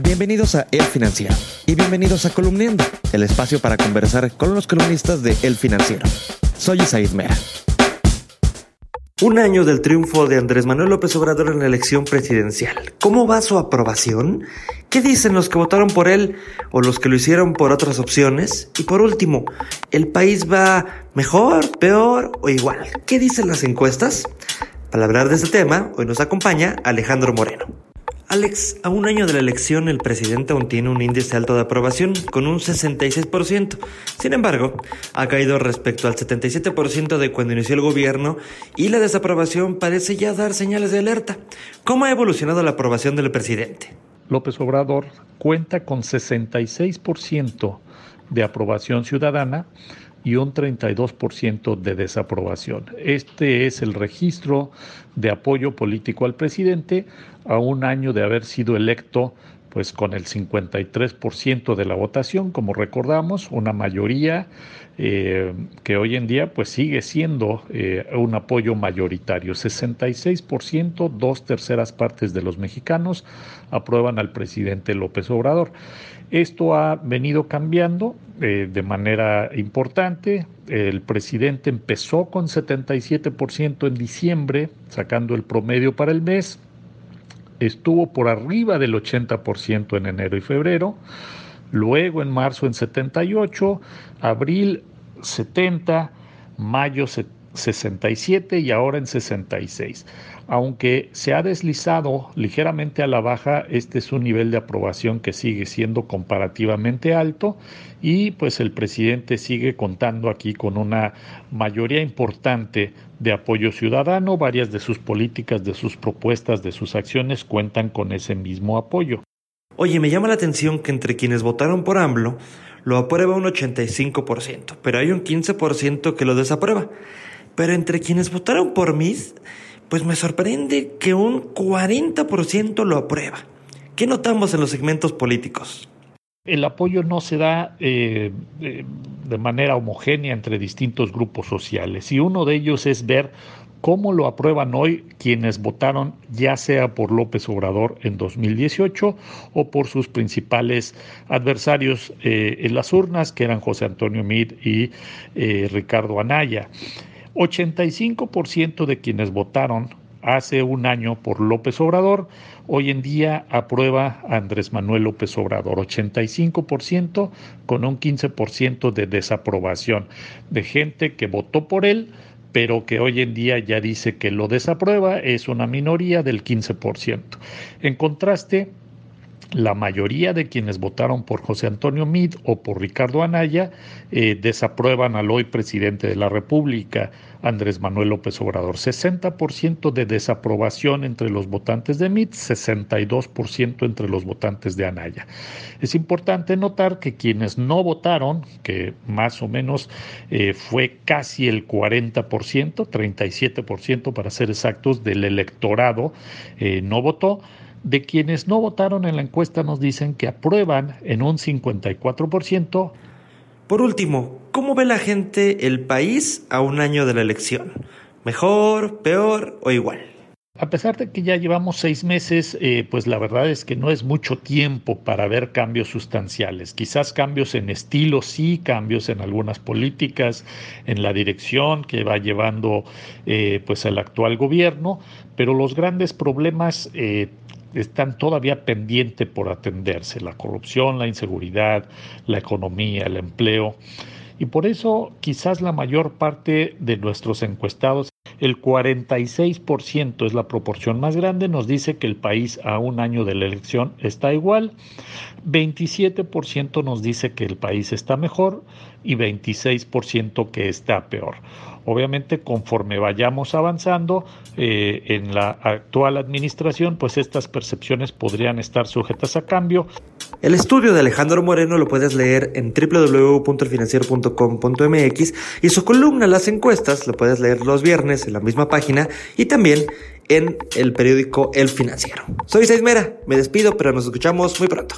Bienvenidos a El Financiero y bienvenidos a Columniendo, el espacio para conversar con los columnistas de El Financiero. Soy Isaid Mera. Un año del triunfo de Andrés Manuel López Obrador en la elección presidencial. ¿Cómo va su aprobación? ¿Qué dicen los que votaron por él o los que lo hicieron por otras opciones? Y por último, ¿el país va mejor, peor o igual? ¿Qué dicen las encuestas? Para hablar de este tema, hoy nos acompaña Alejandro Moreno. Alex, a un año de la elección el presidente aún tiene un índice alto de aprobación con un 66%. Sin embargo, ha caído respecto al 77% de cuando inició el gobierno y la desaprobación parece ya dar señales de alerta. ¿Cómo ha evolucionado la aprobación del presidente? López Obrador cuenta con 66% de aprobación ciudadana y un 32% de desaprobación. Este es el registro de apoyo político al presidente a un año de haber sido electo pues con el 53% de la votación, como recordamos, una mayoría eh, que hoy en día pues sigue siendo eh, un apoyo mayoritario. 66%, dos terceras partes de los mexicanos aprueban al presidente López Obrador. Esto ha venido cambiando eh, de manera importante. El presidente empezó con 77% en diciembre, sacando el promedio para el mes estuvo por arriba del 80% en enero y febrero, luego en marzo en 78, abril 70, mayo 67 y ahora en 66. Aunque se ha deslizado ligeramente a la baja, este es un nivel de aprobación que sigue siendo comparativamente alto y pues el presidente sigue contando aquí con una mayoría importante de apoyo ciudadano. Varias de sus políticas, de sus propuestas, de sus acciones cuentan con ese mismo apoyo. Oye, me llama la atención que entre quienes votaron por AMLO lo aprueba un 85%, pero hay un 15% que lo desaprueba. Pero entre quienes votaron por MIS, pues me sorprende que un 40% lo aprueba. ¿Qué notamos en los segmentos políticos? El apoyo no se da eh, de manera homogénea entre distintos grupos sociales y uno de ellos es ver cómo lo aprueban hoy quienes votaron ya sea por López Obrador en 2018 o por sus principales adversarios eh, en las urnas, que eran José Antonio Mid y eh, Ricardo Anaya. 85% de quienes votaron hace un año por López Obrador, hoy en día aprueba a Andrés Manuel López Obrador, 85% con un 15% de desaprobación, de gente que votó por él, pero que hoy en día ya dice que lo desaprueba, es una minoría del 15%. En contraste, la mayoría de quienes votaron por José Antonio Mid o por Ricardo Anaya eh, desaprueban al hoy presidente de la República, Andrés Manuel López Obrador. 60% de desaprobación entre los votantes de Mid, 62% entre los votantes de Anaya. Es importante notar que quienes no votaron, que más o menos eh, fue casi el 40%, 37% para ser exactos, del electorado eh, no votó, de quienes no votaron en la encuesta nos dicen que aprueban en un 54%. Por último, ¿cómo ve la gente el país a un año de la elección? ¿Mejor, peor o igual? A pesar de que ya llevamos seis meses, eh, pues la verdad es que no es mucho tiempo para ver cambios sustanciales. Quizás cambios en estilo, sí, cambios en algunas políticas, en la dirección que va llevando eh, pues el actual gobierno, pero los grandes problemas eh, están todavía pendientes por atenderse, la corrupción, la inseguridad, la economía, el empleo. Y por eso quizás la mayor parte de nuestros encuestados, el 46% es la proporción más grande, nos dice que el país a un año de la elección está igual, 27% nos dice que el país está mejor y 26% que está peor. Obviamente, conforme vayamos avanzando eh, en la actual administración, pues estas percepciones podrían estar sujetas a cambio. El estudio de Alejandro Moreno lo puedes leer en www.elfinanciero.com.mx y su columna Las encuestas lo puedes leer los viernes en la misma página y también en el periódico El Financiero. Soy Seismera, me despido, pero nos escuchamos muy pronto.